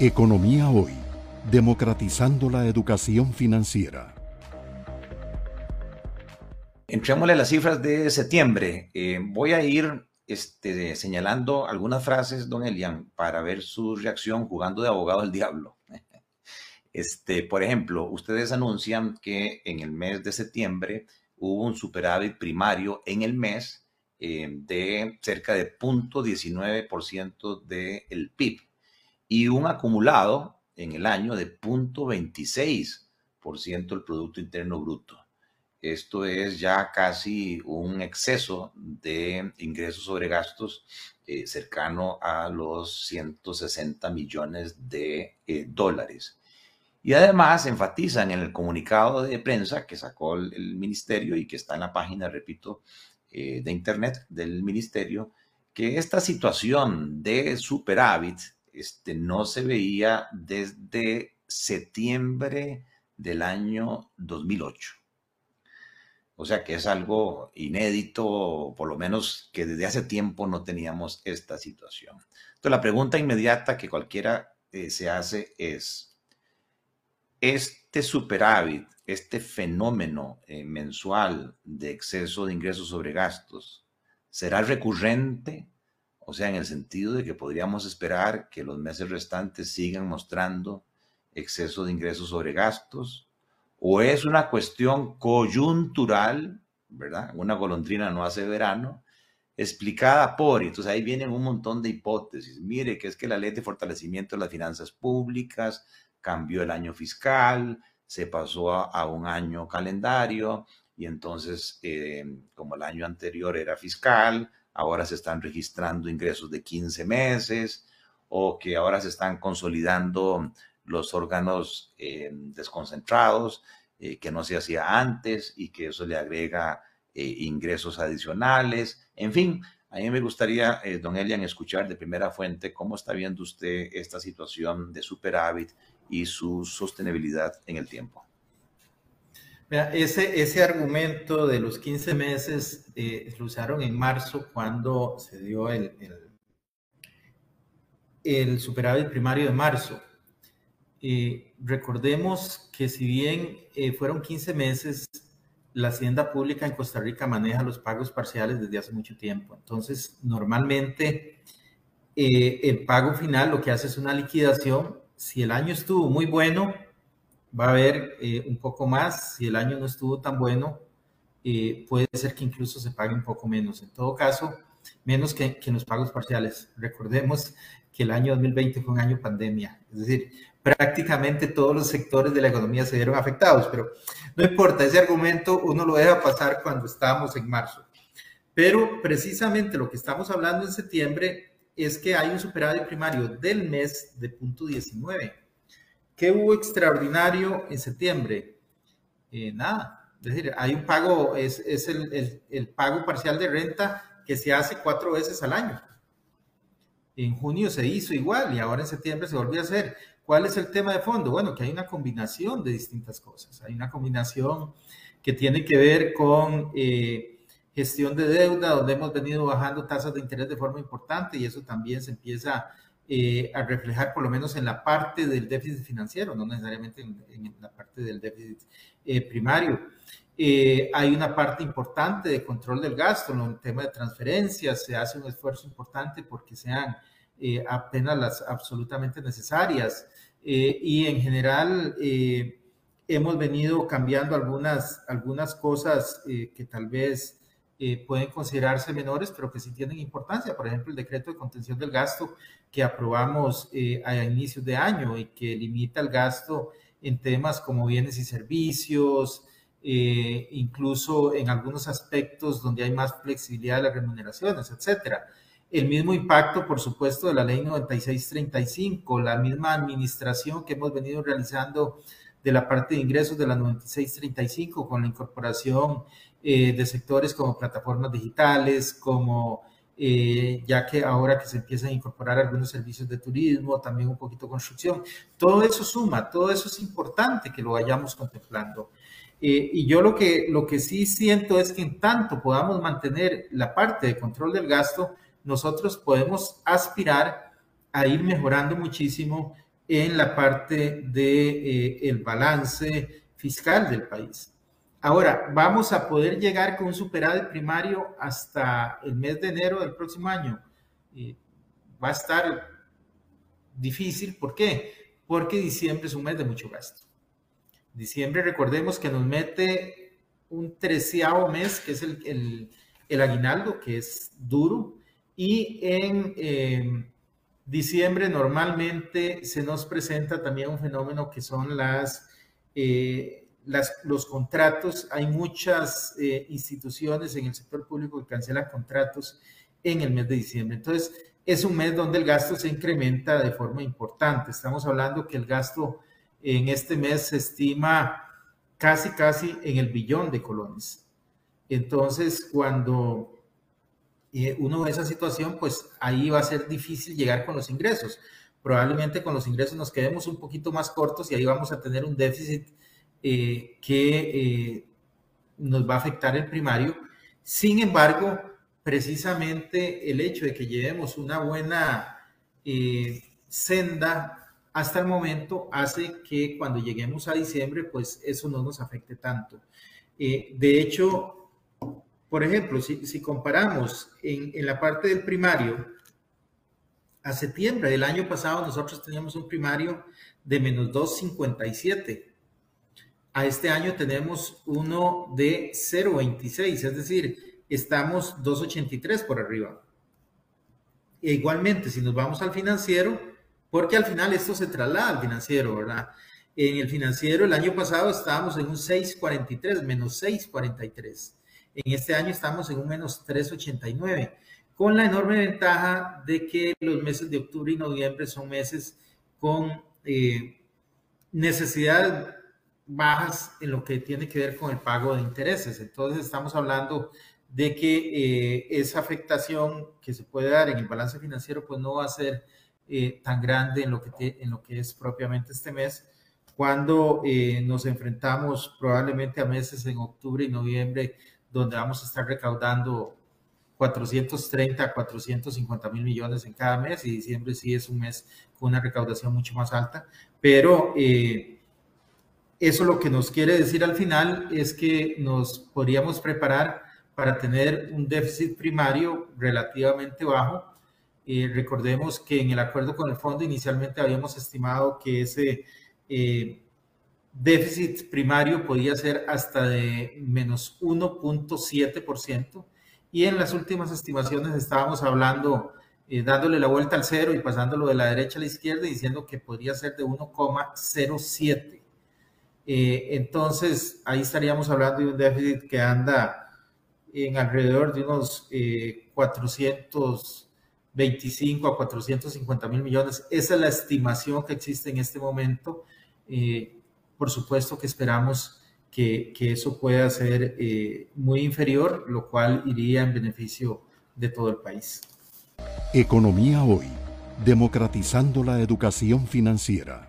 Economía Hoy, democratizando la educación financiera. Entrémosle las cifras de septiembre. Eh, voy a ir este, señalando algunas frases, don Elian, para ver su reacción jugando de abogado del diablo. Este, por ejemplo, ustedes anuncian que en el mes de septiembre hubo un superávit primario en el mes eh, de cerca de 0.19% del PIB y un acumulado en el año de 0.26% del Producto Interno Bruto. Esto es ya casi un exceso de ingresos sobre gastos eh, cercano a los 160 millones de eh, dólares. Y además enfatizan en el comunicado de prensa que sacó el, ministerio y que está en la página, repito, eh, de internet del ministerio, que esta situación de superávit este, no se veía desde septiembre del año 2008. O sea que es algo inédito, por lo menos que desde hace tiempo no teníamos esta situación. Entonces la pregunta inmediata que cualquiera eh, se hace es, este superávit, este fenómeno eh, mensual de exceso de ingresos sobre gastos, ¿será recurrente? O sea, en el sentido de que podríamos esperar que los meses restantes sigan mostrando exceso de ingresos sobre gastos, o es una cuestión coyuntural, ¿verdad? Una golondrina no hace verano, explicada por, y entonces ahí vienen un montón de hipótesis. Mire, que es que la ley de fortalecimiento de las finanzas públicas cambió el año fiscal, se pasó a, un año calendario y entonces, eh, como el año anterior era fiscal, ahora se están registrando ingresos de 15 meses o que ahora se están consolidando los órganos eh, desconcentrados, eh, que no se hacía antes y que eso le agrega ingresos adicionales. En fin, a mí me gustaría, don Elian, escuchar de primera fuente cómo está viendo usted esta situación de superávit y su sostenibilidad en el tiempo. Ese, ese argumento de los 15 meses eh, lo usaron en marzo cuando se dio el, el, superávit primario de marzo. recordemos que si bien eh, fueron 15 meses, la hacienda pública en Costa Rica maneja los pagos parciales desde hace mucho tiempo. Entonces, normalmente eh, el pago final lo que hace es una liquidación si el año estuvo muy bueno, va a haber eh, un poco más. Si el año no estuvo tan bueno, eh, puede ser que incluso se pague un poco menos. En todo caso, menos que, que, en los pagos parciales. Recordemos que el año 2020 fue un año pandemia, es decir, prácticamente todos los sectores de la economía se vieron afectados, pero no importa, ese argumento uno lo deja pasar cuando estábamos en marzo. Pero precisamente lo que estamos hablando en septiembre es que hay un superávit primario del mes de punto 19. ¿Qué hubo extraordinario en septiembre? Eh, nada. Es decir, hay un pago, es, el, pago parcial de renta que se hace cuatro veces al año. En junio se hizo igual y ahora en septiembre se volvió a hacer. ¿Cuál es el tema de fondo? Bueno, que hay una combinación de distintas cosas. Hay una combinación que tiene que ver con eh, gestión de deuda, donde hemos venido bajando tasas de interés de forma importante y eso también se empieza eh, a reflejar por lo menos en la parte del déficit financiero, no necesariamente en, la parte del déficit eh, primario. Eh, hay una parte importante de control del gasto, en el tema de transferencias, se hace un esfuerzo importante porque sean apenas las absolutamente necesarias y en general hemos venido cambiando algunas, algunas cosas que tal vez eh, pueden considerarse menores, pero que sí tienen importancia. Por ejemplo, el decreto de contención del gasto que aprobamos eh, a inicios de año y que limita el gasto en temas como bienes y servicios, eh, incluso en algunos aspectos donde hay más flexibilidad de las remuneraciones, etcétera. El mismo impacto, por supuesto, de la ley 9635, la misma administración que hemos venido realizando de la parte de ingresos de la 9635 con la incorporación eh, de sectores como plataformas digitales, como eh, ya que ahora que se empiezan a incorporar algunos servicios de turismo, también un poquito construcción, todo eso suma, todo eso es importante que lo vayamos contemplando. Eh, y yo lo que, lo que sí siento es que en tanto podamos mantener la parte de control del gasto, nosotros podemos aspirar a ir mejorando muchísimo en la parte del de, el balance fiscal del país. Ahora, vamos a poder llegar con un superávit primario hasta el mes de enero del próximo año. va a estar difícil, ¿por qué? Porque diciembre es un mes de mucho gasto. Diciembre, recordemos que nos mete un treceavo mes, que es el, el, aguinaldo, que es duro, y en em, diciembre normalmente se nos presenta también un fenómeno que son las... Eh, los contratos, hay muchas eh, instituciones en el sector público que cancelan contratos en el mes de diciembre. Entonces, es un mes donde el gasto se incrementa de forma importante. Estamos hablando que el gasto en este mes se estima casi, casi en el billón de colones. Entonces, cuando eh, uno ve esa situación, pues ahí va a ser difícil llegar con los ingresos. Probablemente con los ingresos nos quedemos un poquito más cortos y ahí vamos a tener un déficit eh, que eh, nos va a afectar el primario. Sin embargo, precisamente el hecho de que llevemos una buena eh, senda hasta el momento hace que cuando lleguemos a diciembre, pues eso no nos afecte tanto. de hecho, por ejemplo, si, comparamos en, la parte del primario, a septiembre del año pasado nosotros teníamos un primario de menos 2,57 a este año tenemos uno de 0.26, es decir, estamos 2.83 por arriba. E igualmente, si nos vamos al financiero, porque al final esto se traslada al financiero, ¿verdad? En el financiero el año pasado estábamos en un 6.43, menos 6.43. En este año estamos en un menos 3.89, con la enorme ventaja de que los meses de octubre y noviembre son meses con eh, necesidad bajas en lo que tiene que ver con el pago de intereses. Entonces estamos hablando de que eh, esa afectación que se puede dar en el balance financiero pues no va a ser eh, tan grande en lo, que en lo que es propiamente este mes, cuando eh, nos enfrentamos probablemente a meses en octubre y noviembre donde vamos a estar recaudando 430 a 450 mil millones en cada mes y diciembre sí es un mes con una recaudación mucho más alta, pero eso lo que nos quiere decir al final es que nos podríamos preparar para tener un déficit primario relativamente bajo. Eh, recordemos que en el acuerdo con el fondo inicialmente habíamos estimado que ese eh, déficit primario podía ser hasta de menos 1.7% y en las últimas estimaciones estábamos hablando, eh, dándole la vuelta al cero y pasándolo de la derecha a la izquierda, diciendo que podría ser de 1,07%. Eh, entonces, ahí estaríamos hablando de un déficit que anda en alrededor de unos 425 eh, a 450 mil millones. Esa es la estimación que existe en este momento. Eh, por supuesto que esperamos que, que eso pueda ser muy inferior, lo cual iría en beneficio de todo el país. Economía hoy, democratizando la educación financiera.